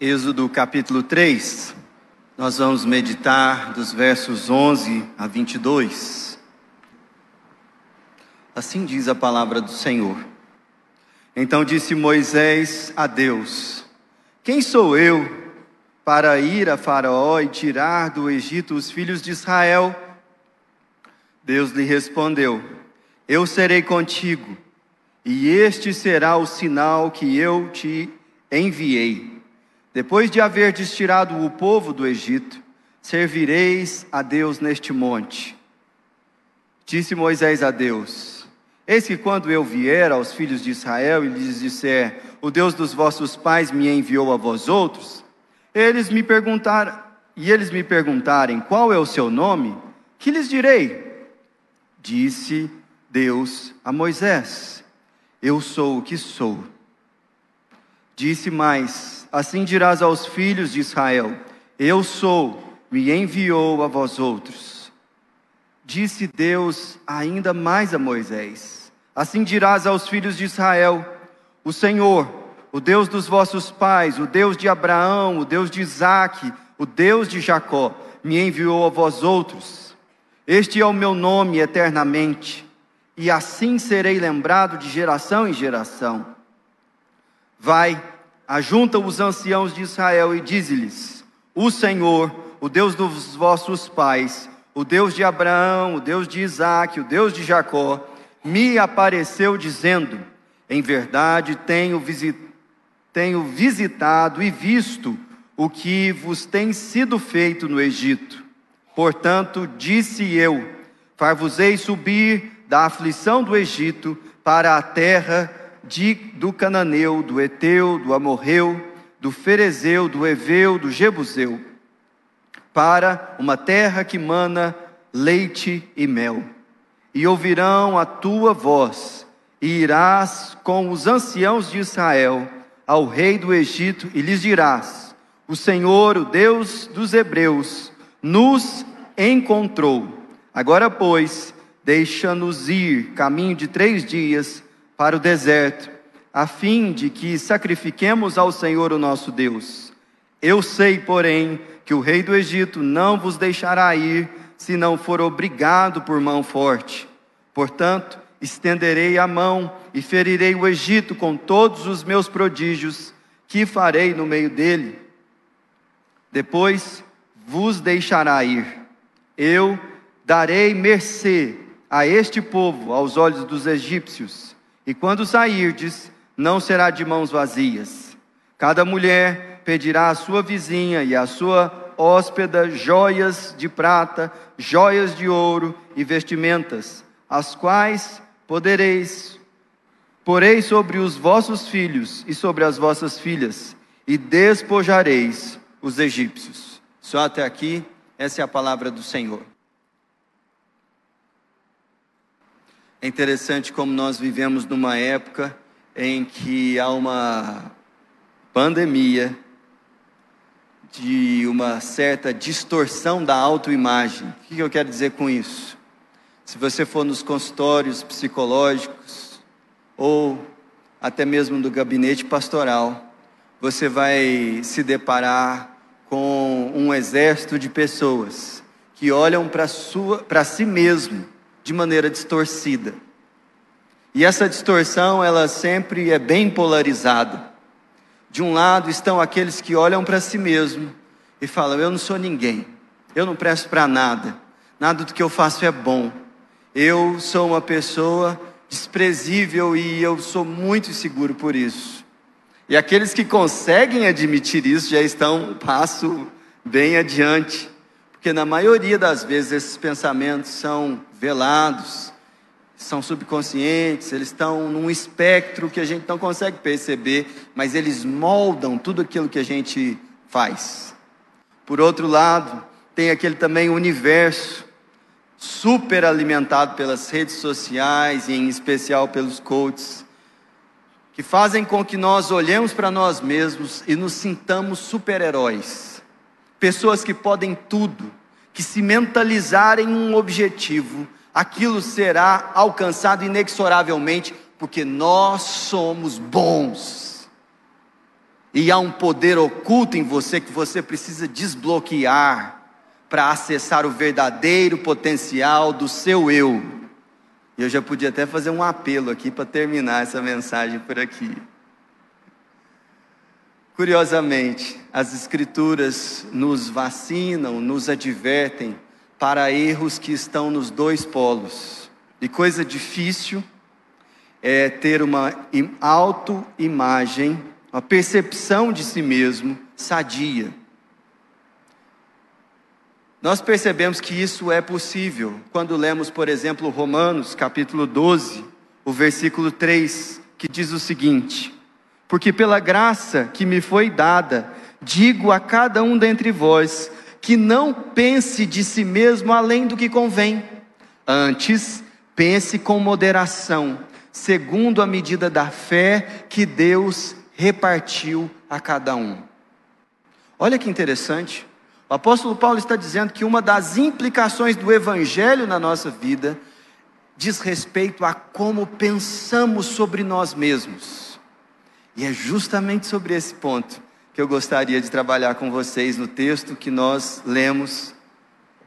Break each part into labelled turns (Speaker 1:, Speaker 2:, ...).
Speaker 1: Êxodo capítulo 3, nós vamos meditar dos versos 11 a 22. Assim diz a palavra do Senhor. Então disse Moisés a Deus: Quem sou eu para ir a Faraó e tirar do Egito os filhos de Israel? Deus lhe respondeu: Eu serei contigo, e este será o sinal que eu te enviei depois de haverdes tirado o povo do Egito, servireis a Deus neste monte. Disse Moisés a Deus: Eis que quando eu vier aos filhos de Israel e lhes disser: O Deus dos vossos pais me enviou a vós outros, eles me perguntaram, e eles me perguntarem: Qual é o seu nome? Que lhes direi? Disse Deus a Moisés: Eu sou o que sou. Disse mais: Assim dirás aos filhos de Israel: Eu sou, me enviou a vós outros. Disse Deus ainda mais a Moisés: Assim dirás aos filhos de Israel: O Senhor, o Deus dos vossos pais, o Deus de Abraão, o Deus de Isaque, o Deus de Jacó, me enviou a vós outros. Este é o meu nome eternamente, e assim serei lembrado de geração em geração. Vai, ajunta os anciãos de Israel e dize-lhes: O Senhor, o Deus dos vossos pais, o Deus de Abraão, o Deus de Isaac, o Deus de Jacó, me apareceu dizendo: Em verdade tenho, tenho visitado e visto o que vos tem sido feito no Egito. Portanto, disse eu: Far-vos-ei subir da aflição do Egito para a terra de, do Cananeu, do Eteu, do Amorreu, do Ferezeu, do Eveu, do Jebuseu, para uma terra que mana leite e mel. E ouvirão a tua voz, e irás com os anciãos de Israel ao rei do Egito, e lhes dirás: O Senhor, o Deus dos Hebreus, nos encontrou. Agora, pois, deixa-nos ir caminho de três dias para o deserto, a fim de que sacrifiquemos ao Senhor o nosso Deus. Eu sei, porém, que o rei do Egito não vos deixará ir, se não for obrigado por mão forte. Portanto, estenderei a mão e ferirei o Egito com todos os meus prodígios, que farei no meio dele. Depois vos deixará ir. Eu darei mercê a este povo aos olhos dos egípcios e quando sairdes, não será de mãos vazias. Cada mulher pedirá à sua vizinha e à sua hóspeda joias de prata, joias de ouro e vestimentas, as quais podereis porei sobre os vossos filhos e sobre as vossas filhas, e despojareis os egípcios. Só até aqui, essa é a palavra do Senhor. É interessante como nós vivemos numa época em que há uma pandemia de uma certa distorção da autoimagem. O que eu quero dizer com isso? Se você for nos consultórios psicológicos ou até mesmo no gabinete pastoral, você vai se deparar com um exército de pessoas que olham para si mesmo de maneira distorcida. E essa distorção, ela sempre é bem polarizada. De um lado estão aqueles que olham para si mesmo e falam: Eu não sou ninguém, eu não presto para nada, nada do que eu faço é bom, eu sou uma pessoa desprezível e eu sou muito inseguro por isso. E aqueles que conseguem admitir isso já estão um passo bem adiante, porque na maioria das vezes esses pensamentos são velados, são subconscientes, eles estão num espectro que a gente não consegue perceber, mas eles moldam tudo aquilo que a gente faz. Por outro lado, tem aquele também universo super alimentado pelas redes sociais e em especial pelos coaches, que fazem com que nós olhemos para nós mesmos e nos sintamos super-heróis, pessoas que podem tudo, que se mentalizarem um objetivo, aquilo será alcançado inexoravelmente, porque nós somos bons. E há um poder oculto em você que você precisa desbloquear para acessar o verdadeiro potencial do seu eu. E eu já podia até fazer um apelo aqui para terminar essa mensagem por aqui. Curiosamente, as Escrituras nos vacinam, nos advertem para erros que estão nos dois polos. E coisa difícil é ter uma autoimagem, uma percepção de si mesmo sadia. Nós percebemos que isso é possível quando lemos, por exemplo, Romanos capítulo 12, o versículo 3, que diz o seguinte: porque pela graça que me foi dada, digo a cada um dentre vós, que não pense de si mesmo além do que convém. Antes, pense com moderação, segundo a medida da fé que Deus repartiu a cada um. Olha que interessante. O apóstolo Paulo está dizendo que uma das implicações do evangelho na nossa vida diz respeito a como pensamos sobre nós mesmos. E é justamente sobre esse ponto que eu gostaria de trabalhar com vocês no texto que nós lemos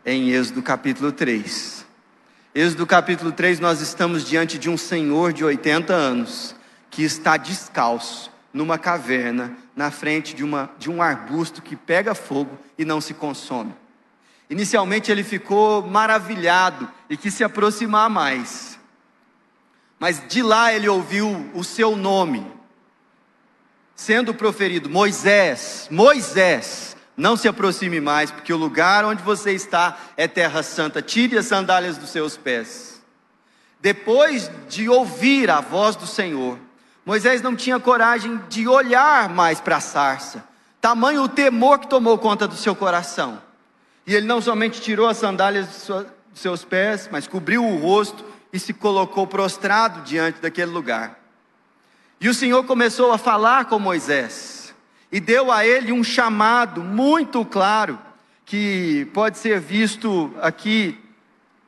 Speaker 1: em Êxodo capítulo 3. Êxodo capítulo 3, nós estamos diante de um senhor de 80 anos que está descalço numa caverna na frente de, uma, de um arbusto que pega fogo e não se consome. Inicialmente ele ficou maravilhado e quis se aproximar mais. Mas de lá ele ouviu o seu nome, sendo proferido: Moisés, Moisés, não se aproxime mais, porque o lugar onde você está é terra santa, tire as sandálias dos seus pés. Depois de ouvir a voz do Senhor, Moisés não tinha coragem de olhar mais para a sarça, tamanho o temor que tomou conta do seu coração. E ele não somente tirou as sandálias dos seus pés, mas cobriu o rosto e se colocou prostrado diante daquele lugar. E o Senhor começou a falar com Moisés e deu a ele um chamado muito claro, que pode ser visto aqui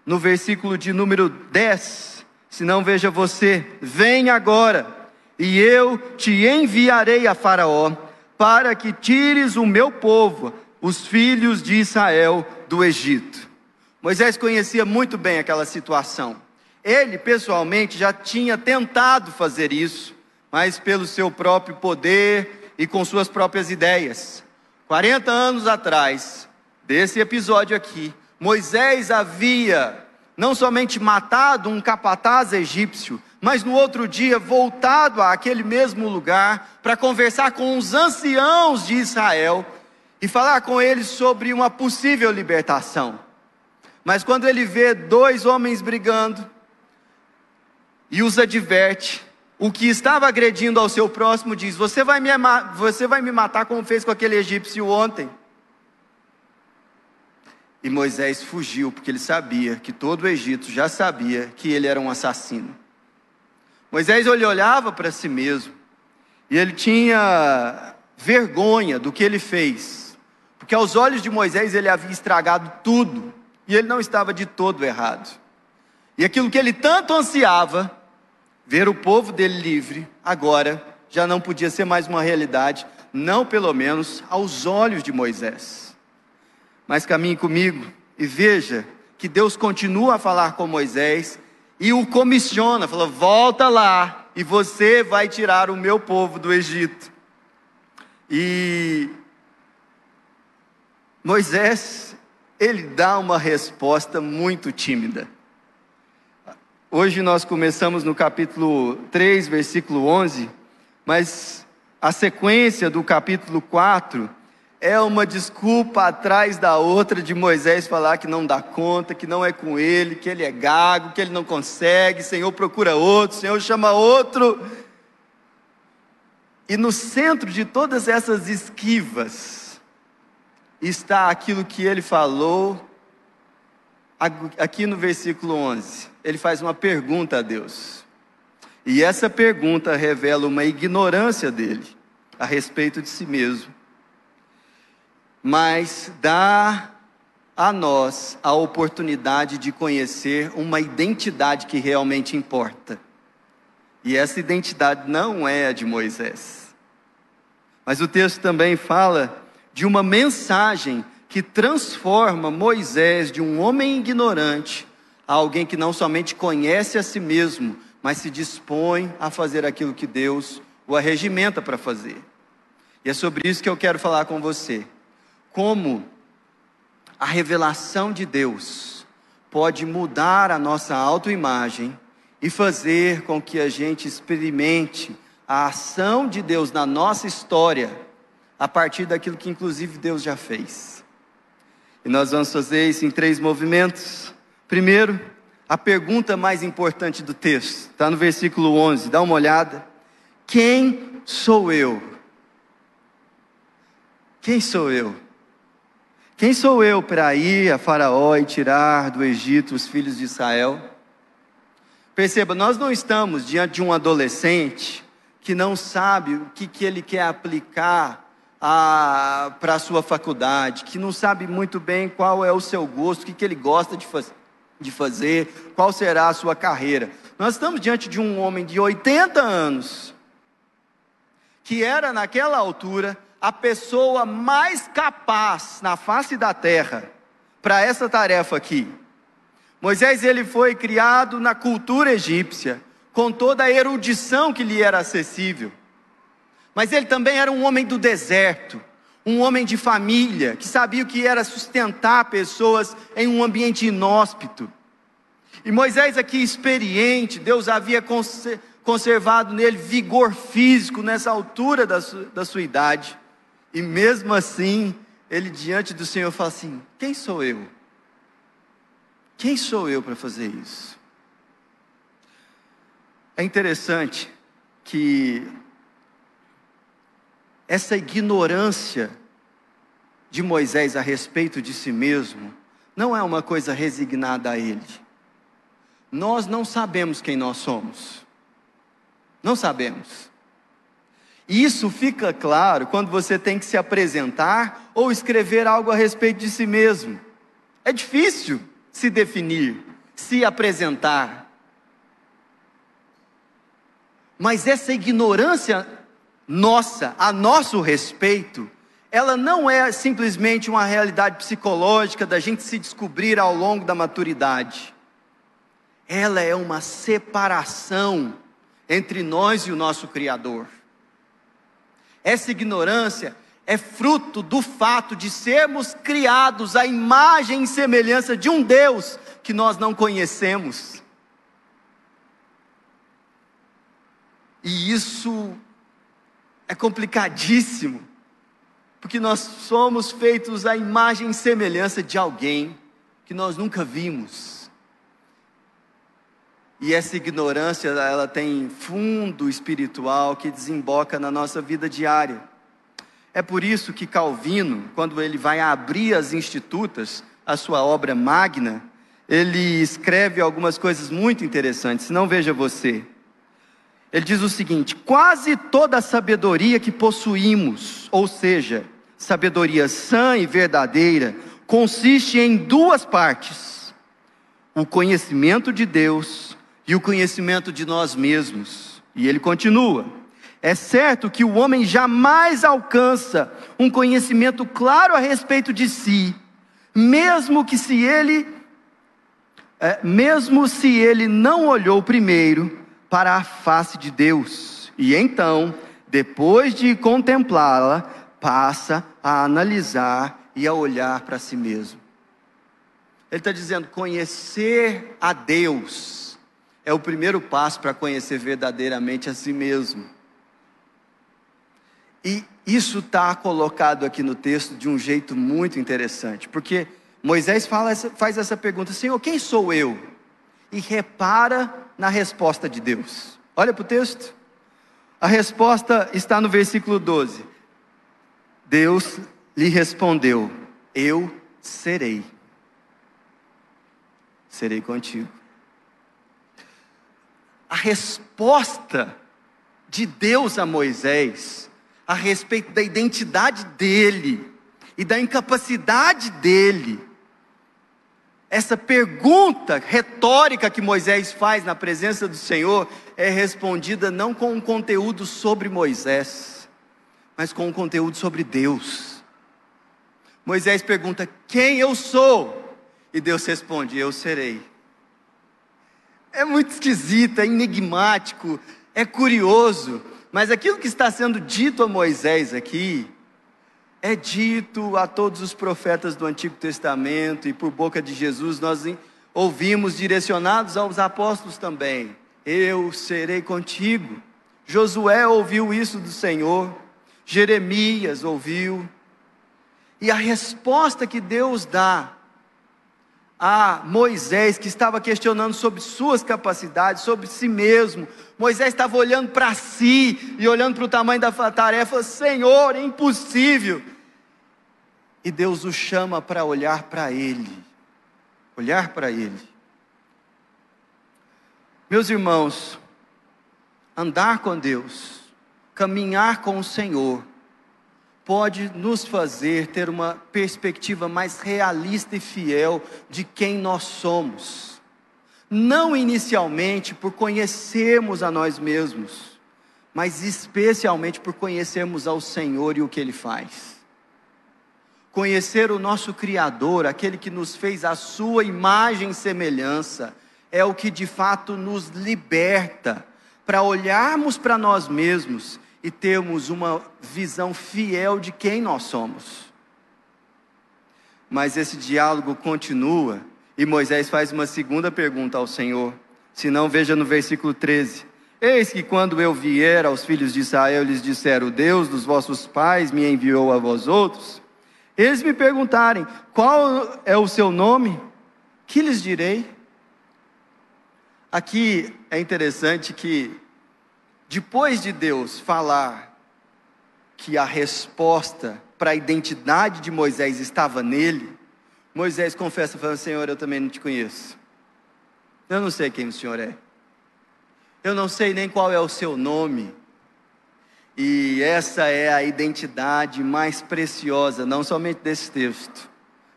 Speaker 1: no versículo de número 10. Se não, veja você: Vem agora, e eu te enviarei a Faraó, para que tires o meu povo, os filhos de Israel, do Egito. Moisés conhecia muito bem aquela situação. Ele, pessoalmente, já tinha tentado fazer isso mas pelo seu próprio poder e com suas próprias ideias. 40 anos atrás, desse episódio aqui, Moisés havia não somente matado um capataz egípcio, mas no outro dia voltado àquele mesmo lugar para conversar com os anciãos de Israel e falar com eles sobre uma possível libertação. Mas quando ele vê dois homens brigando e os adverte, o que estava agredindo ao seu próximo diz: Você vai me, você vai me matar como fez com aquele egípcio ontem. E Moisés fugiu, porque ele sabia que todo o Egito já sabia que ele era um assassino. Moisés ele olhava para si mesmo e ele tinha vergonha do que ele fez, porque aos olhos de Moisés ele havia estragado tudo e ele não estava de todo errado. E aquilo que ele tanto ansiava, Ver o povo dele livre, agora, já não podia ser mais uma realidade, não pelo menos aos olhos de Moisés. Mas caminhe comigo e veja que Deus continua a falar com Moisés e o comissiona, fala: volta lá e você vai tirar o meu povo do Egito. E Moisés, ele dá uma resposta muito tímida. Hoje nós começamos no capítulo 3, versículo 11, mas a sequência do capítulo 4 é uma desculpa atrás da outra de Moisés falar que não dá conta, que não é com ele, que ele é gago, que ele não consegue, Senhor procura outro, Senhor chama outro. E no centro de todas essas esquivas está aquilo que ele falou aqui no versículo 11 ele faz uma pergunta a Deus. E essa pergunta revela uma ignorância dele a respeito de si mesmo. Mas dá a nós a oportunidade de conhecer uma identidade que realmente importa. E essa identidade não é a de Moisés. Mas o texto também fala de uma mensagem que transforma Moisés de um homem ignorante a alguém que não somente conhece a si mesmo, mas se dispõe a fazer aquilo que Deus o arregimenta para fazer. E é sobre isso que eu quero falar com você. Como a revelação de Deus pode mudar a nossa autoimagem e fazer com que a gente experimente a ação de Deus na nossa história a partir daquilo que inclusive Deus já fez. E nós vamos fazer isso em três movimentos. Primeiro, a pergunta mais importante do texto, está no versículo 11, dá uma olhada. Quem sou eu? Quem sou eu? Quem sou eu para ir a Faraó e tirar do Egito os filhos de Israel? Perceba, nós não estamos diante de um adolescente que não sabe o que, que ele quer aplicar para a sua faculdade, que não sabe muito bem qual é o seu gosto, o que, que ele gosta de, faz, de fazer, qual será a sua carreira. Nós estamos diante de um homem de 80 anos, que era naquela altura a pessoa mais capaz na face da terra para essa tarefa aqui. Moisés ele foi criado na cultura egípcia, com toda a erudição que lhe era acessível. Mas ele também era um homem do deserto, um homem de família, que sabia o que era sustentar pessoas em um ambiente inóspito. E Moisés, aqui experiente, Deus havia conservado nele vigor físico nessa altura da sua, da sua idade. E mesmo assim, ele diante do Senhor fala assim: Quem sou eu? Quem sou eu para fazer isso? É interessante que essa ignorância de Moisés a respeito de si mesmo não é uma coisa resignada a ele. Nós não sabemos quem nós somos. Não sabemos. E isso fica claro quando você tem que se apresentar ou escrever algo a respeito de si mesmo. É difícil se definir, se apresentar. Mas essa ignorância nossa, a nosso respeito, ela não é simplesmente uma realidade psicológica da gente se descobrir ao longo da maturidade. Ela é uma separação entre nós e o nosso Criador. Essa ignorância é fruto do fato de sermos criados à imagem e semelhança de um Deus que nós não conhecemos. E isso é complicadíssimo, porque nós somos feitos à imagem e semelhança de alguém que nós nunca vimos. E essa ignorância, ela tem fundo espiritual que desemboca na nossa vida diária. É por isso que Calvino, quando ele vai abrir as institutas, a sua obra magna, ele escreve algumas coisas muito interessantes. Não veja você. Ele diz o seguinte: quase toda a sabedoria que possuímos, ou seja, sabedoria sã e verdadeira, consiste em duas partes: o conhecimento de Deus e o conhecimento de nós mesmos. E ele continua: é certo que o homem jamais alcança um conhecimento claro a respeito de si, mesmo que se ele, é, mesmo se ele não olhou primeiro para a face de Deus. E então, depois de contemplá-la, passa a analisar e a olhar para si mesmo. Ele está dizendo: conhecer a Deus é o primeiro passo para conhecer verdadeiramente a si mesmo. E isso está colocado aqui no texto de um jeito muito interessante, porque Moisés fala, faz essa pergunta: Senhor, quem sou eu? E repara na resposta de Deus. Olha para o texto. A resposta está no versículo 12. Deus lhe respondeu: Eu serei. Serei contigo. A resposta de Deus a Moisés a respeito da identidade dele e da incapacidade dele essa pergunta retórica que Moisés faz na presença do Senhor é respondida não com um conteúdo sobre Moisés, mas com um conteúdo sobre Deus. Moisés pergunta: Quem eu sou? E Deus responde: Eu serei. É muito esquisito, é enigmático, é curioso, mas aquilo que está sendo dito a Moisés aqui, é dito a todos os profetas do Antigo Testamento e por boca de Jesus nós ouvimos direcionados aos apóstolos também. Eu serei contigo. Josué ouviu isso do Senhor, Jeremias ouviu. E a resposta que Deus dá a Moisés, que estava questionando sobre suas capacidades, sobre si mesmo. Moisés estava olhando para si e olhando para o tamanho da tarefa, Senhor, é impossível. E Deus o chama para olhar para Ele, olhar para Ele. Meus irmãos, andar com Deus, caminhar com o Senhor, pode nos fazer ter uma perspectiva mais realista e fiel de quem nós somos. Não inicialmente por conhecermos a nós mesmos, mas especialmente por conhecermos ao Senhor e o que Ele faz. Conhecer o nosso Criador, aquele que nos fez a Sua imagem e semelhança, é o que de fato nos liberta para olharmos para nós mesmos e termos uma visão fiel de quem nós somos. Mas esse diálogo continua e Moisés faz uma segunda pergunta ao Senhor. Se não, veja no versículo 13: Eis que quando eu vier aos filhos de Israel, lhes disser: O Deus dos vossos pais me enviou a vós outros. Eles me perguntarem: Qual é o seu nome? Que lhes direi? Aqui é interessante que depois de Deus falar que a resposta para a identidade de Moisés estava nele, Moisés confessa, falando: Senhor, eu também não te conheço. Eu não sei quem o Senhor é. Eu não sei nem qual é o seu nome. E essa é a identidade mais preciosa, não somente desse texto,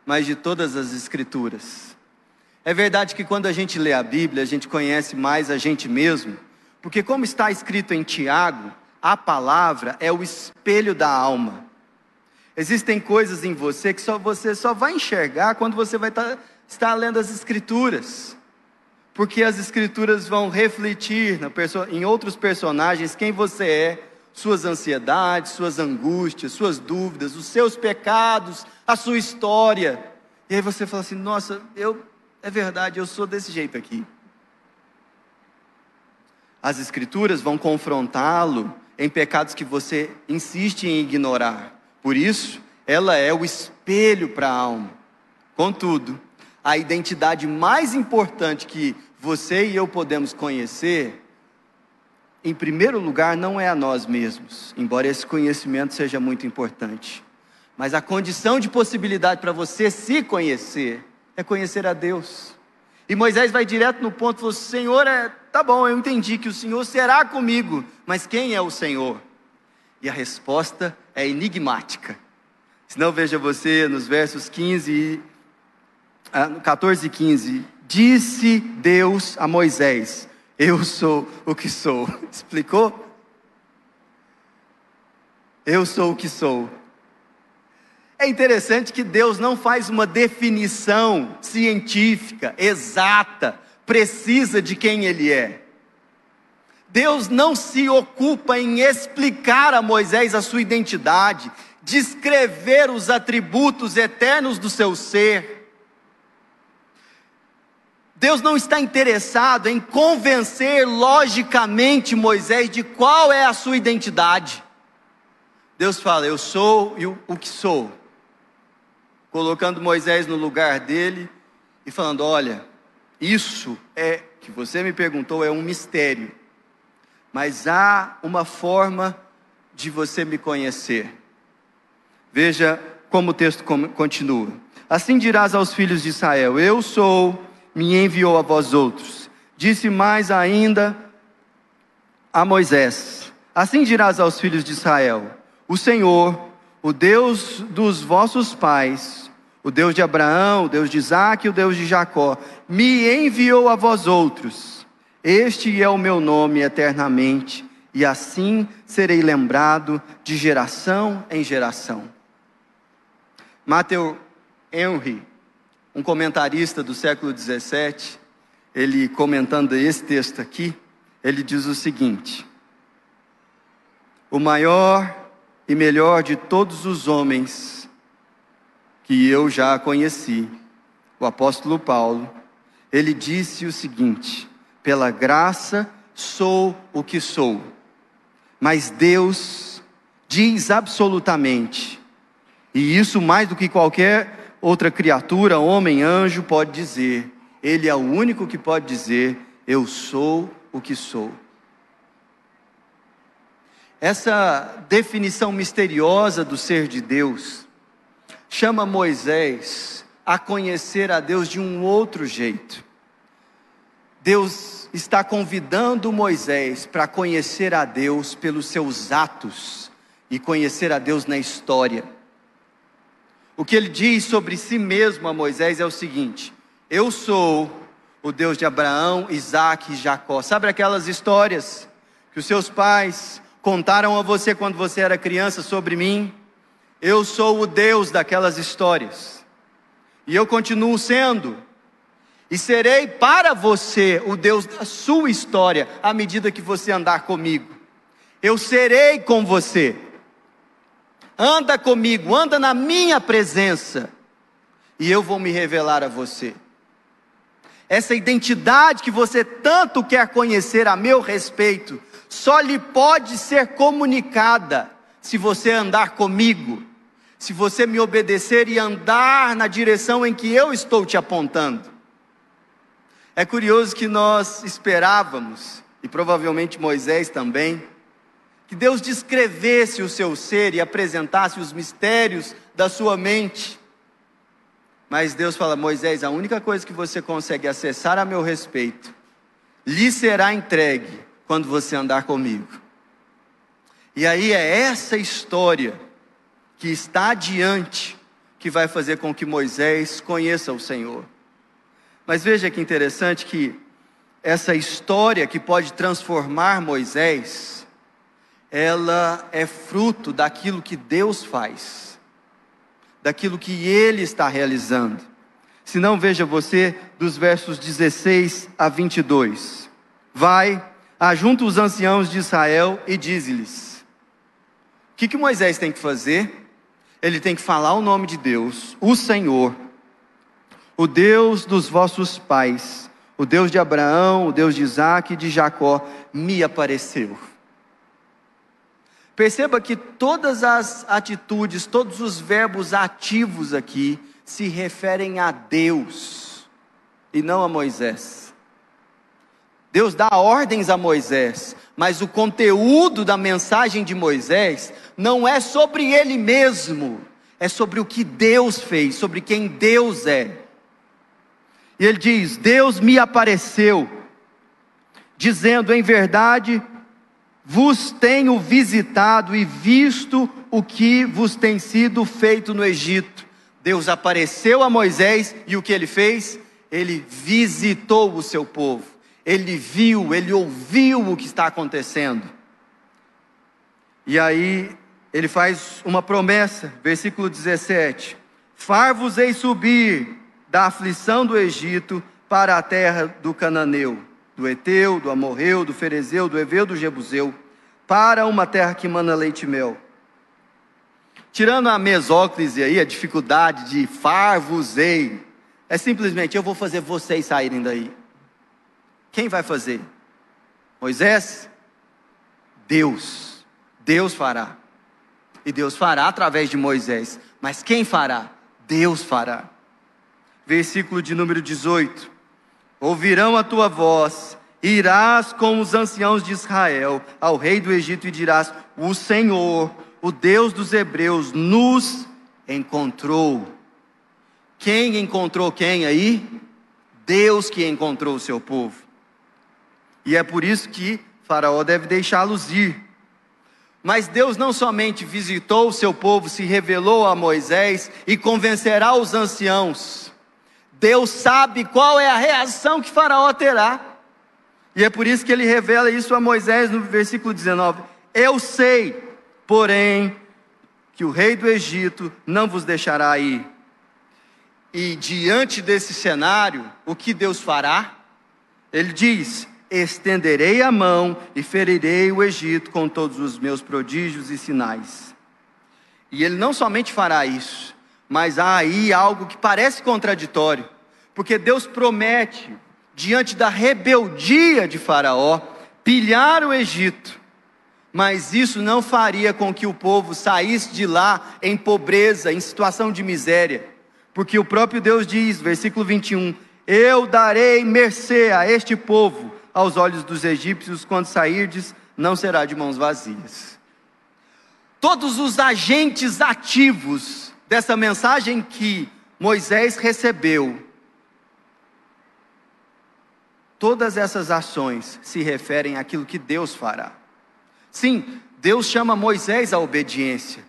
Speaker 1: mas de todas as Escrituras. É verdade que quando a gente lê a Bíblia, a gente conhece mais a gente mesmo, porque, como está escrito em Tiago, a palavra é o espelho da alma. Existem coisas em você que só você só vai enxergar quando você vai estar, tá, estar lendo as Escrituras. Porque as Escrituras vão refletir na, em outros personagens quem você é, suas ansiedades, suas angústias, suas dúvidas, os seus pecados, a sua história. E aí você fala assim: nossa, eu, é verdade, eu sou desse jeito aqui. As Escrituras vão confrontá-lo em pecados que você insiste em ignorar. Por isso, ela é o espelho para a alma. Contudo, a identidade mais importante que você e eu podemos conhecer, em primeiro lugar, não é a nós mesmos, embora esse conhecimento seja muito importante. Mas a condição de possibilidade para você se conhecer é conhecer a Deus. E Moisés vai direto no ponto, falou: Senhor, é, tá bom, eu entendi que o Senhor será comigo, mas quem é o Senhor? E a resposta é enigmática. Se não, veja você nos versos 15, 14 e 15: Disse Deus a Moisés: Eu sou o que sou. Explicou? Eu sou o que sou. É interessante que Deus não faz uma definição científica, exata, precisa de quem Ele é. Deus não se ocupa em explicar a Moisés a sua identidade, descrever os atributos eternos do seu ser. Deus não está interessado em convencer logicamente Moisés de qual é a sua identidade. Deus fala: Eu sou o que sou colocando Moisés no lugar dele e falando: Olha, isso é que você me perguntou é um mistério, mas há uma forma de você me conhecer. Veja como o texto continua. Assim dirás aos filhos de Israel: Eu sou, me enviou a vós outros. Disse mais ainda a Moisés: Assim dirás aos filhos de Israel: O Senhor, o Deus dos vossos pais, o Deus de Abraão, o Deus de Isaac e o Deus de Jacó, me enviou a vós outros. Este é o meu nome eternamente, e assim serei lembrado de geração em geração. Matthew Henry, um comentarista do século 17, ele comentando esse texto aqui, ele diz o seguinte: O maior e melhor de todos os homens que eu já conheci, o apóstolo Paulo, ele disse o seguinte: pela graça sou o que sou, mas Deus diz absolutamente, e isso mais do que qualquer outra criatura, homem, anjo, pode dizer, Ele é o único que pode dizer: Eu sou o que sou. Essa definição misteriosa do ser de Deus chama Moisés a conhecer a Deus de um outro jeito. Deus está convidando Moisés para conhecer a Deus pelos seus atos e conhecer a Deus na história. O que ele diz sobre si mesmo a Moisés é o seguinte: Eu sou o Deus de Abraão, Isaac e Jacó. Sabe aquelas histórias que os seus pais contaram a você quando você era criança sobre mim. Eu sou o Deus daquelas histórias. E eu continuo sendo. E serei para você o Deus da sua história à medida que você andar comigo. Eu serei com você. Anda comigo, anda na minha presença. E eu vou me revelar a você. Essa identidade que você tanto quer conhecer a meu respeito, só lhe pode ser comunicada se você andar comigo, se você me obedecer e andar na direção em que eu estou te apontando. É curioso que nós esperávamos, e provavelmente Moisés também, que Deus descrevesse o seu ser e apresentasse os mistérios da sua mente. Mas Deus fala: Moisés, a única coisa que você consegue acessar a meu respeito lhe será entregue quando você andar comigo. E aí é essa história que está adiante que vai fazer com que Moisés conheça o Senhor. Mas veja que interessante que essa história que pode transformar Moisés, ela é fruto daquilo que Deus faz, daquilo que Ele está realizando. Se não, veja você dos versos 16 a 22. Vai, ajunta os anciãos de Israel e diz-lhes: O que, que Moisés tem que fazer? Ele tem que falar o nome de Deus, o Senhor, o Deus dos vossos pais, o Deus de Abraão, o Deus de Isaac e de Jacó, me apareceu. Perceba que todas as atitudes, todos os verbos ativos aqui se referem a Deus e não a Moisés. Deus dá ordens a Moisés, mas o conteúdo da mensagem de Moisés não é sobre ele mesmo, é sobre o que Deus fez, sobre quem Deus é. E ele diz: Deus me apareceu, dizendo: em verdade, vos tenho visitado e visto o que vos tem sido feito no Egito. Deus apareceu a Moisés e o que ele fez? Ele visitou o seu povo ele viu, ele ouviu o que está acontecendo. E aí ele faz uma promessa, versículo 17: Far-vos-ei subir da aflição do Egito para a terra do Cananeu, do Eteu, do Amorreu, do Ferezeu, do Eveu, do Jebuseu, para uma terra que mana leite e mel. Tirando a mesóclise aí, a dificuldade de far-vos-ei, é simplesmente eu vou fazer vocês saírem daí. Quem vai fazer? Moisés? Deus. Deus fará. E Deus fará através de Moisés. Mas quem fará? Deus fará. Versículo de número 18: Ouvirão a tua voz, irás com os anciãos de Israel ao rei do Egito e dirás: O Senhor, o Deus dos Hebreus, nos encontrou. Quem encontrou quem aí? Deus que encontrou o seu povo. E é por isso que Faraó deve deixá-los ir. Mas Deus não somente visitou o seu povo, se revelou a Moisés e convencerá os anciãos. Deus sabe qual é a reação que Faraó terá. E é por isso que ele revela isso a Moisés no versículo 19: Eu sei, porém, que o rei do Egito não vos deixará ir. E diante desse cenário, o que Deus fará? Ele diz: Estenderei a mão e ferirei o Egito com todos os meus prodígios e sinais. E ele não somente fará isso, mas há aí algo que parece contraditório, porque Deus promete, diante da rebeldia de Faraó, pilhar o Egito, mas isso não faria com que o povo saísse de lá em pobreza, em situação de miséria, porque o próprio Deus diz, versículo 21, eu darei mercê a este povo aos olhos dos egípcios, quando sairdes, não será de mãos vazias. Todos os agentes ativos dessa mensagem que Moisés recebeu, todas essas ações se referem àquilo que Deus fará. Sim, Deus chama Moisés à obediência,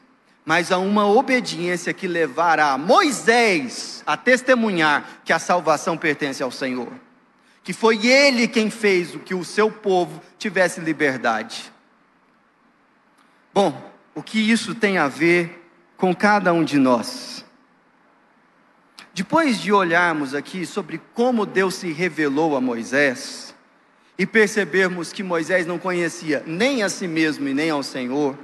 Speaker 1: mas a uma obediência que levará Moisés a testemunhar que a salvação pertence ao Senhor, que foi Ele quem fez o que o seu povo tivesse liberdade. Bom, o que isso tem a ver com cada um de nós? Depois de olharmos aqui sobre como Deus se revelou a Moisés, e percebermos que Moisés não conhecia nem a si mesmo e nem ao Senhor,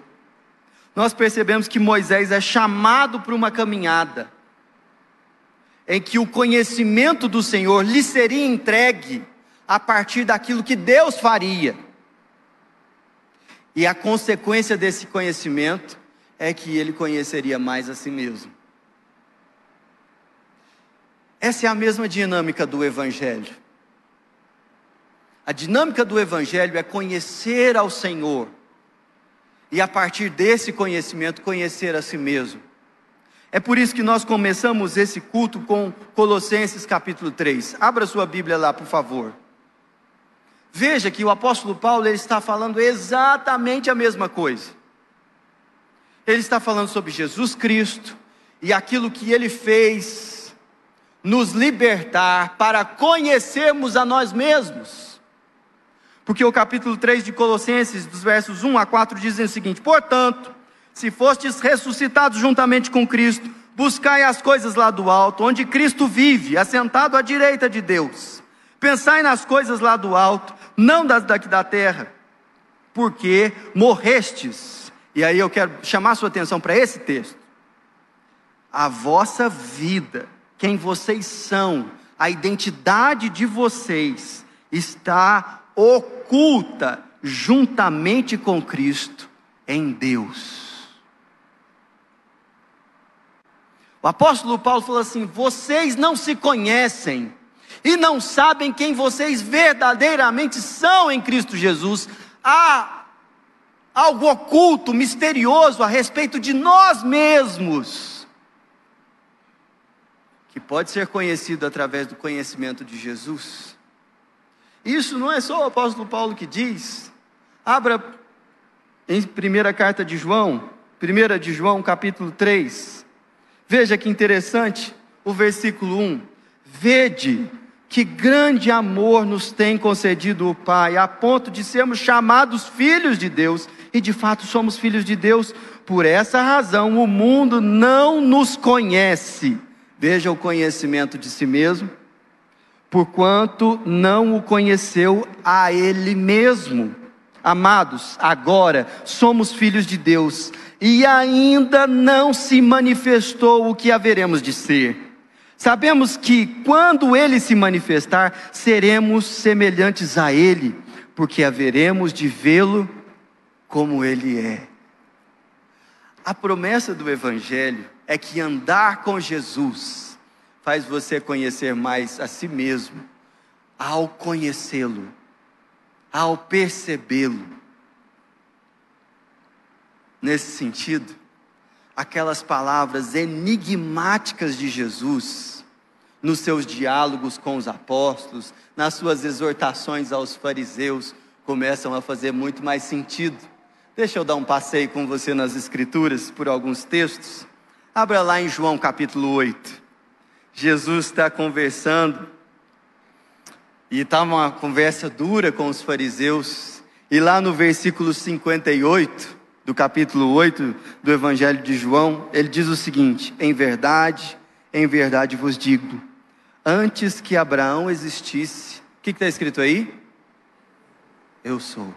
Speaker 1: nós percebemos que Moisés é chamado para uma caminhada em que o conhecimento do Senhor lhe seria entregue a partir daquilo que Deus faria. E a consequência desse conhecimento é que ele conheceria mais a si mesmo. Essa é a mesma dinâmica do Evangelho. A dinâmica do Evangelho é conhecer ao Senhor e a partir desse conhecimento conhecer a si mesmo. É por isso que nós começamos esse culto com Colossenses capítulo 3. Abra sua Bíblia lá, por favor. Veja que o apóstolo Paulo ele está falando exatamente a mesma coisa. Ele está falando sobre Jesus Cristo e aquilo que ele fez nos libertar para conhecermos a nós mesmos. Porque o capítulo 3 de Colossenses, dos versos 1 a 4, dizem o seguinte: Portanto, se fostes ressuscitados juntamente com Cristo, buscai as coisas lá do alto, onde Cristo vive, assentado à direita de Deus. Pensai nas coisas lá do alto, não das daqui da terra, porque morrestes. E aí eu quero chamar sua atenção para esse texto. A vossa vida, quem vocês são, a identidade de vocês está oculta juntamente com Cristo em Deus. O apóstolo Paulo falou assim: vocês não se conhecem e não sabem quem vocês verdadeiramente são em Cristo Jesus. Há algo oculto, misterioso a respeito de nós mesmos, que pode ser conhecido através do conhecimento de Jesus. Isso não é só o apóstolo Paulo que diz. Abra em primeira carta de João, 1 de João, capítulo 3. Veja que interessante o versículo 1. Vede que grande amor nos tem concedido o Pai, a ponto de sermos chamados filhos de Deus, e de fato somos filhos de Deus. Por essa razão, o mundo não nos conhece. Veja o conhecimento de si mesmo porquanto não o conheceu a ele mesmo. Amados, agora somos filhos de Deus e ainda não se manifestou o que haveremos de ser. Sabemos que quando ele se manifestar, seremos semelhantes a ele, porque haveremos de vê-lo como ele é. A promessa do Evangelho é que andar com Jesus faz você conhecer mais a si mesmo, ao conhecê-lo, ao percebê-lo. Nesse sentido, aquelas palavras enigmáticas de Jesus, nos seus diálogos com os apóstolos, nas suas exortações aos fariseus, começam a fazer muito mais sentido. Deixa eu dar um passeio com você nas Escrituras por alguns textos. Abra lá em João capítulo 8. Jesus está conversando e estava uma conversa dura com os fariseus. E lá no versículo 58 do capítulo 8 do Evangelho de João, ele diz o seguinte: Em verdade, em verdade vos digo, antes que Abraão existisse, o que está escrito aí? Eu sou.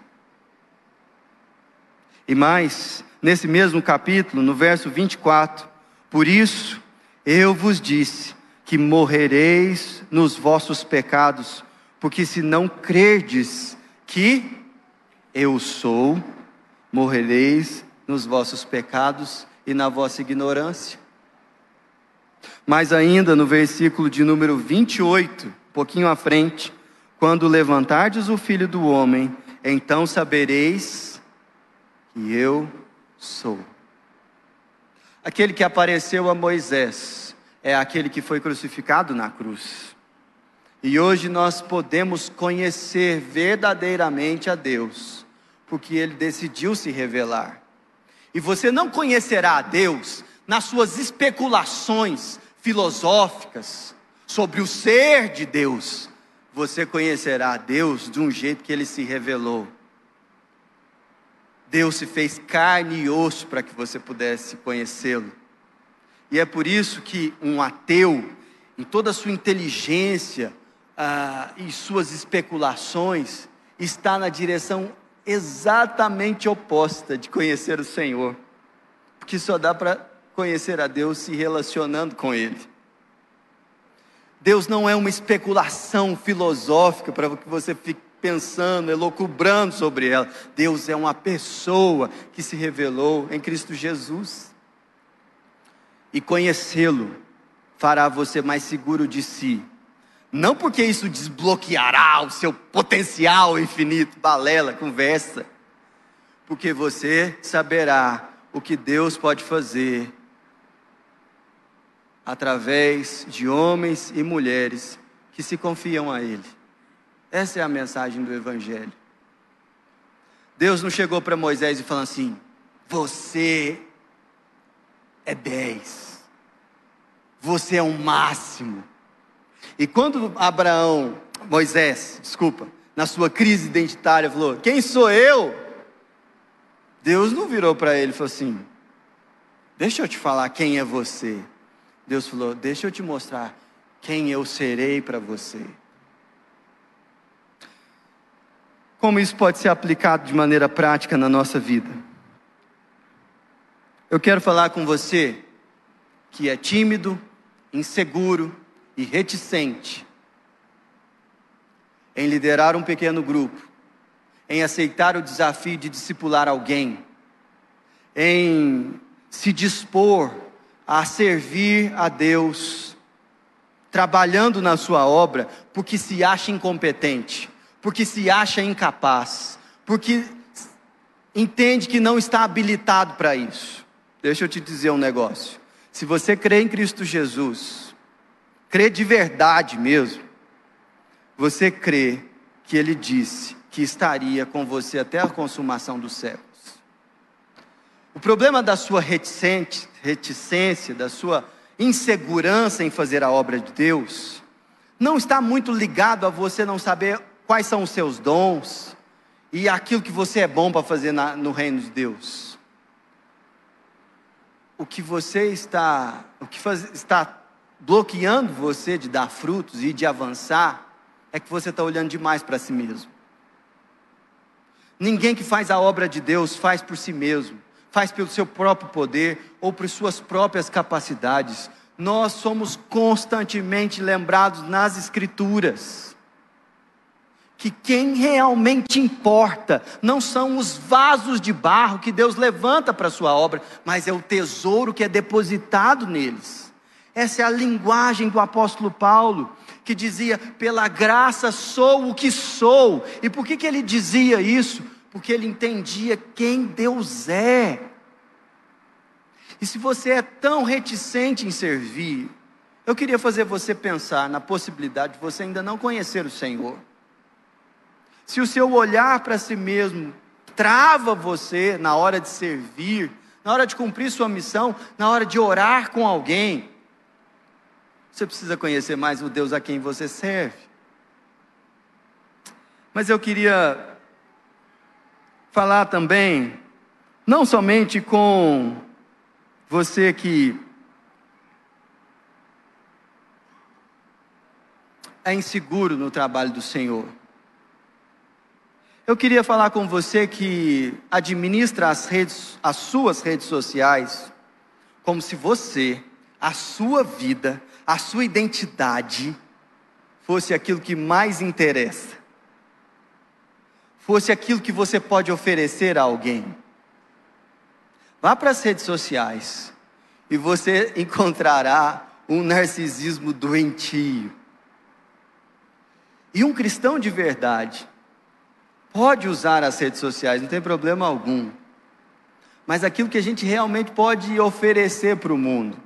Speaker 1: E mais, nesse mesmo capítulo, no verso 24, por isso eu vos disse que morrereis nos vossos pecados, porque se não crerdes que eu sou, morrereis nos vossos pecados e na vossa ignorância. Mas ainda no versículo de número 28, um pouquinho à frente, quando levantardes o filho do homem, então sabereis que eu sou. Aquele que apareceu a Moisés é aquele que foi crucificado na cruz. E hoje nós podemos conhecer verdadeiramente a Deus, porque Ele decidiu se revelar. E você não conhecerá a Deus nas suas especulações filosóficas sobre o ser de Deus. Você conhecerá a Deus de um jeito que Ele se revelou. Deus se fez carne e osso para que você pudesse conhecê-lo. E é por isso que um ateu, em toda a sua inteligência ah, e suas especulações, está na direção exatamente oposta de conhecer o Senhor. Porque só dá para conhecer a Deus se relacionando com Ele. Deus não é uma especulação filosófica para que você fique pensando, elocubrando sobre ela. Deus é uma pessoa que se revelou em Cristo Jesus. E conhecê-lo fará você mais seguro de si. Não porque isso desbloqueará o seu potencial infinito, balela, conversa. Porque você saberá o que Deus pode fazer através de homens e mulheres que se confiam a Ele. Essa é a mensagem do Evangelho. Deus não chegou para Moisés e falou assim: Você é dez, você é o um máximo. E quando Abraão, Moisés, desculpa, na sua crise identitária, falou: Quem sou eu? Deus não virou para ele e falou assim: Deixa eu te falar quem é você. Deus falou: Deixa eu te mostrar quem eu serei para você. Como isso pode ser aplicado de maneira prática na nossa vida. Eu quero falar com você que é tímido, inseguro e reticente em liderar um pequeno grupo, em aceitar o desafio de discipular alguém, em se dispor a servir a Deus, trabalhando na sua obra, porque se acha incompetente porque se acha incapaz, porque entende que não está habilitado para isso. Deixa eu te dizer um negócio. Se você crê em Cristo Jesus, crê de verdade mesmo, você crê que Ele disse que estaria com você até a consumação dos séculos. O problema da sua reticência, da sua insegurança em fazer a obra de Deus, não está muito ligado a você não saber quais são os seus dons e aquilo que você é bom para fazer na, no reino de Deus. O que você está, o que faz, está bloqueando você de dar frutos e de avançar, é que você está olhando demais para si mesmo. Ninguém que faz a obra de Deus faz por si mesmo, faz pelo seu próprio poder ou por suas próprias capacidades. Nós somos constantemente lembrados nas Escrituras que quem realmente importa não são os vasos de barro que Deus levanta para a sua obra, mas é o tesouro que é depositado neles. Essa é a linguagem do apóstolo Paulo, que dizia: pela graça sou o que sou. E por que, que ele dizia isso? Porque ele entendia quem Deus é. E se você é tão reticente em servir, eu queria fazer você pensar na possibilidade de você ainda não conhecer o Senhor se o seu olhar para si mesmo trava você na hora de servir, na hora de cumprir sua missão, na hora de orar com alguém, você precisa conhecer mais o Deus a quem você serve. Mas eu queria falar também, não somente com você que é inseguro no trabalho do Senhor. Eu queria falar com você que administra as, redes, as suas redes sociais como se você, a sua vida, a sua identidade fosse aquilo que mais interessa. Fosse aquilo que você pode oferecer a alguém. Vá para as redes sociais e você encontrará um narcisismo doentio. E um cristão de verdade pode usar as redes sociais, não tem problema algum. Mas aquilo que a gente realmente pode oferecer para o mundo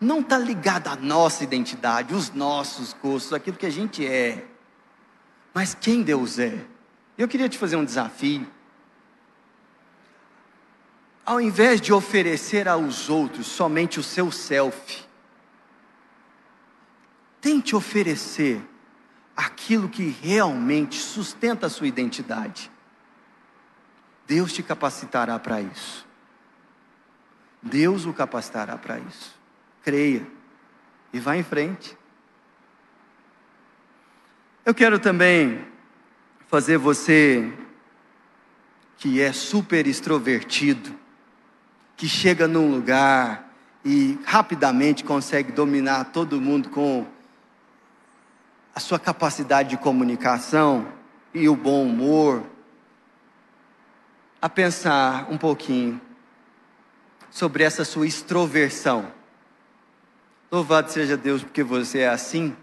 Speaker 1: não está ligado à nossa identidade, os nossos gostos, aquilo que a gente é, mas quem Deus é. Eu queria te fazer um desafio. Ao invés de oferecer aos outros somente o seu self, tente oferecer aquilo que realmente sustenta a sua identidade. Deus te capacitará para isso. Deus o capacitará para isso. Creia e vá em frente. Eu quero também fazer você que é super extrovertido, que chega num lugar e rapidamente consegue dominar todo mundo com a sua capacidade de comunicação e o bom humor, a pensar um pouquinho sobre essa sua extroversão. Louvado seja Deus porque você é assim.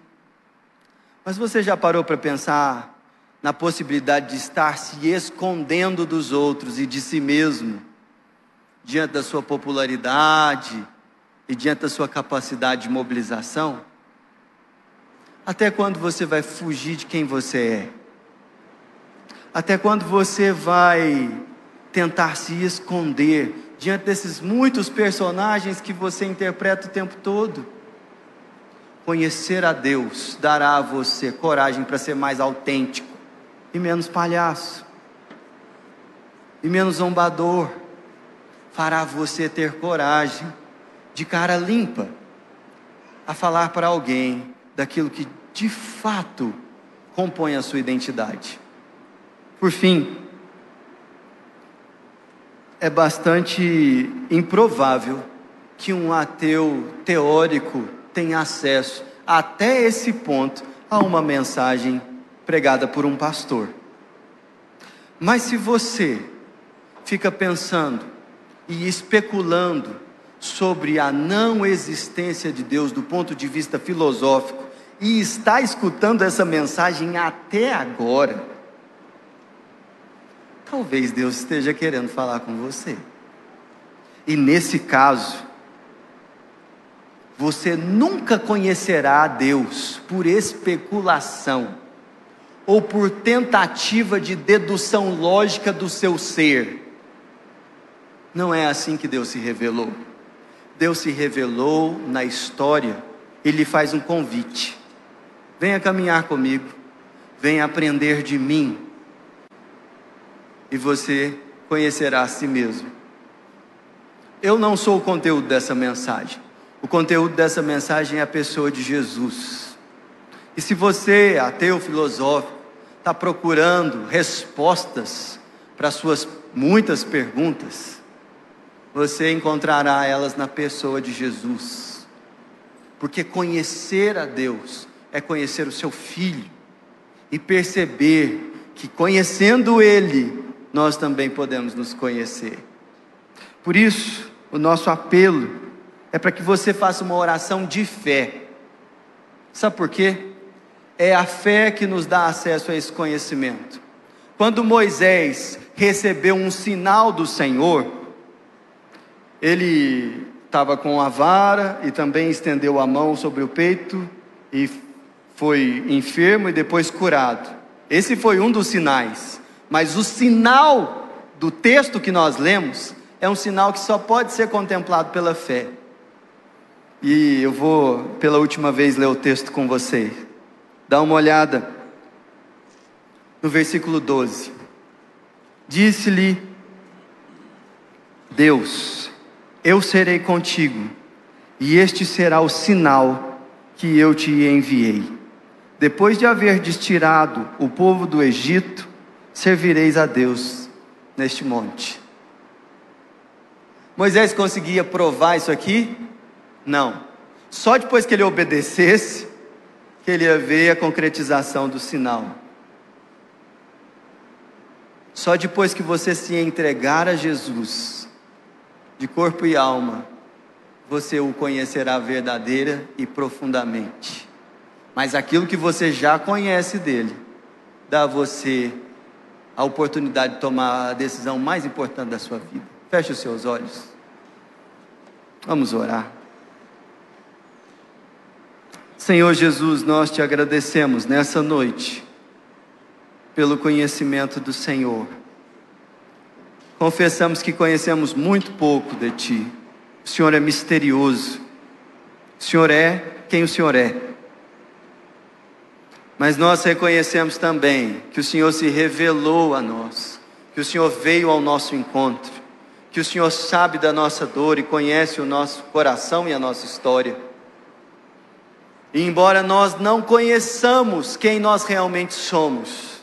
Speaker 1: Mas você já parou para pensar na possibilidade de estar se escondendo dos outros e de si mesmo, diante da sua popularidade e diante da sua capacidade de mobilização? Até quando você vai fugir de quem você é? Até quando você vai tentar se esconder diante desses muitos personagens que você interpreta o tempo todo? Conhecer a Deus dará a você coragem para ser mais autêntico e menos palhaço, e menos zombador. Fará você ter coragem, de cara limpa, a falar para alguém daquilo que de fato compõe a sua identidade. Por fim, é bastante improvável que um ateu teórico tenha acesso até esse ponto a uma mensagem pregada por um pastor. Mas se você fica pensando e especulando sobre a não existência de Deus do ponto de vista filosófico, e está escutando essa mensagem até agora, talvez Deus esteja querendo falar com você. E nesse caso, você nunca conhecerá a Deus por especulação ou por tentativa de dedução lógica do seu ser. Não é assim que Deus se revelou. Deus se revelou na história, ele faz um convite. Venha caminhar comigo, venha aprender de mim, e você conhecerá a si mesmo. Eu não sou o conteúdo dessa mensagem. O conteúdo dessa mensagem é a pessoa de Jesus. E se você, ateu filosófico, está procurando respostas para suas muitas perguntas, você encontrará elas na pessoa de Jesus. Porque conhecer a Deus é conhecer o seu filho e perceber que conhecendo ele, nós também podemos nos conhecer. Por isso, o nosso apelo é para que você faça uma oração de fé. Sabe por quê? É a fé que nos dá acesso a esse conhecimento. Quando Moisés recebeu um sinal do Senhor, ele estava com a vara e também estendeu a mão sobre o peito e foi enfermo e depois curado. Esse foi um dos sinais. Mas o sinal do texto que nós lemos é um sinal que só pode ser contemplado pela fé. E eu vou, pela última vez, ler o texto com vocês. Dá uma olhada. no versículo 12. Disse-lhe Deus: Eu serei contigo, e este será o sinal que eu te enviei. Depois de haver tirado o povo do Egito, servireis a Deus neste monte. Moisés conseguia provar isso aqui? Não. Só depois que ele obedecesse, que ele ia ver a concretização do sinal. Só depois que você se entregar a Jesus, de corpo e alma, você o conhecerá verdadeira e profundamente. Mas aquilo que você já conhece dele, dá a você a oportunidade de tomar a decisão mais importante da sua vida. Feche os seus olhos. Vamos orar. Senhor Jesus, nós te agradecemos nessa noite pelo conhecimento do Senhor. Confessamos que conhecemos muito pouco de Ti. O Senhor é misterioso. O Senhor é quem o Senhor é. Mas nós reconhecemos também que o Senhor se revelou a nós, que o Senhor veio ao nosso encontro, que o Senhor sabe da nossa dor e conhece o nosso coração e a nossa história. E embora nós não conheçamos quem nós realmente somos,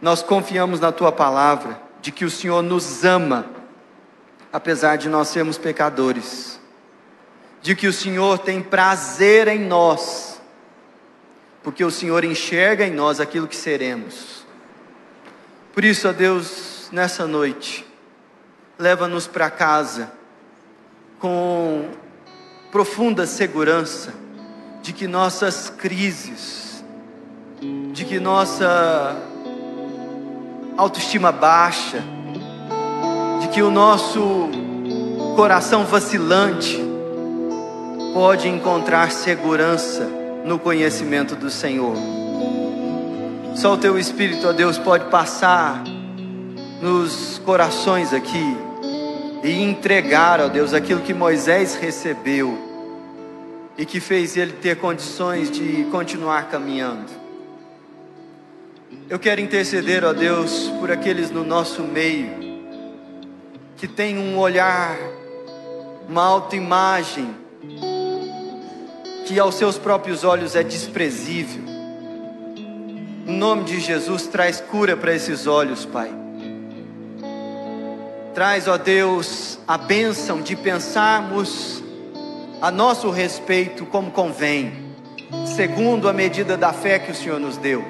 Speaker 1: nós confiamos na tua palavra, de que o Senhor nos ama, apesar de nós sermos pecadores, de que o Senhor tem prazer em nós, porque o Senhor enxerga em nós aquilo que seremos. Por isso, ó Deus, nessa noite, leva-nos para casa com profunda segurança de que nossas crises, de que nossa autoestima baixa, de que o nosso coração vacilante pode encontrar segurança no conhecimento do Senhor. Só o teu Espírito, ó Deus, pode passar nos corações aqui e entregar, ó Deus, aquilo que Moisés recebeu e que fez ele ter condições de continuar caminhando. Eu quero interceder, ó Deus, por aqueles no nosso meio que têm um olhar, uma autoimagem que aos seus próprios olhos é desprezível. Em nome de Jesus, traz cura para esses olhos, Pai. Traz, ó Deus, a bênção de pensarmos a nosso respeito como convém, segundo a medida da fé que o Senhor nos deu.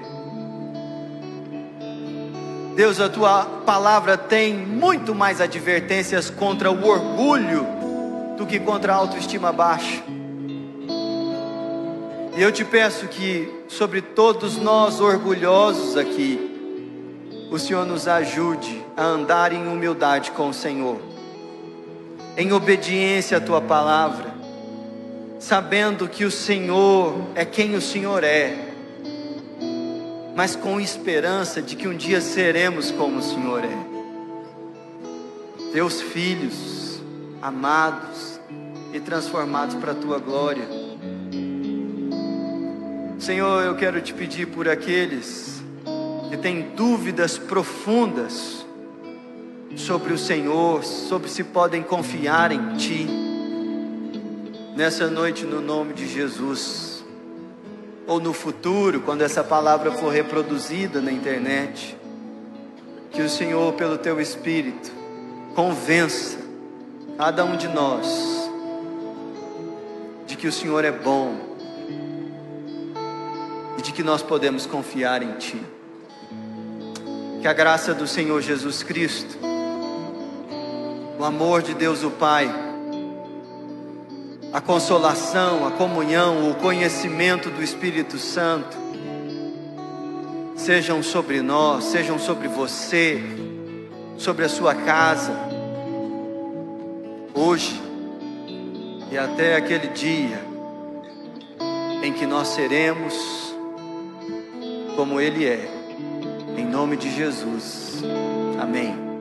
Speaker 1: Deus, a tua palavra tem muito mais advertências contra o orgulho do que contra a autoestima baixa. E eu te peço que, sobre todos nós orgulhosos aqui, o Senhor nos ajude a andar em humildade com o Senhor, em obediência à tua palavra, sabendo que o Senhor é quem o Senhor é mas com esperança de que um dia seremos como o Senhor é. Teus filhos, amados e transformados para a tua glória. Senhor, eu quero te pedir por aqueles que têm dúvidas profundas sobre o Senhor, sobre se podem confiar em Ti. Nessa noite, no nome de Jesus ou no futuro, quando essa palavra for reproduzida na internet, que o Senhor, pelo teu Espírito, convença cada um de nós de que o Senhor é bom e de que nós podemos confiar em Ti. Que a graça do Senhor Jesus Cristo, o amor de Deus o Pai, a consolação, a comunhão, o conhecimento do Espírito Santo sejam sobre nós, sejam sobre você, sobre a sua casa, hoje e até aquele dia em que nós seremos como Ele é, em nome de Jesus. Amém.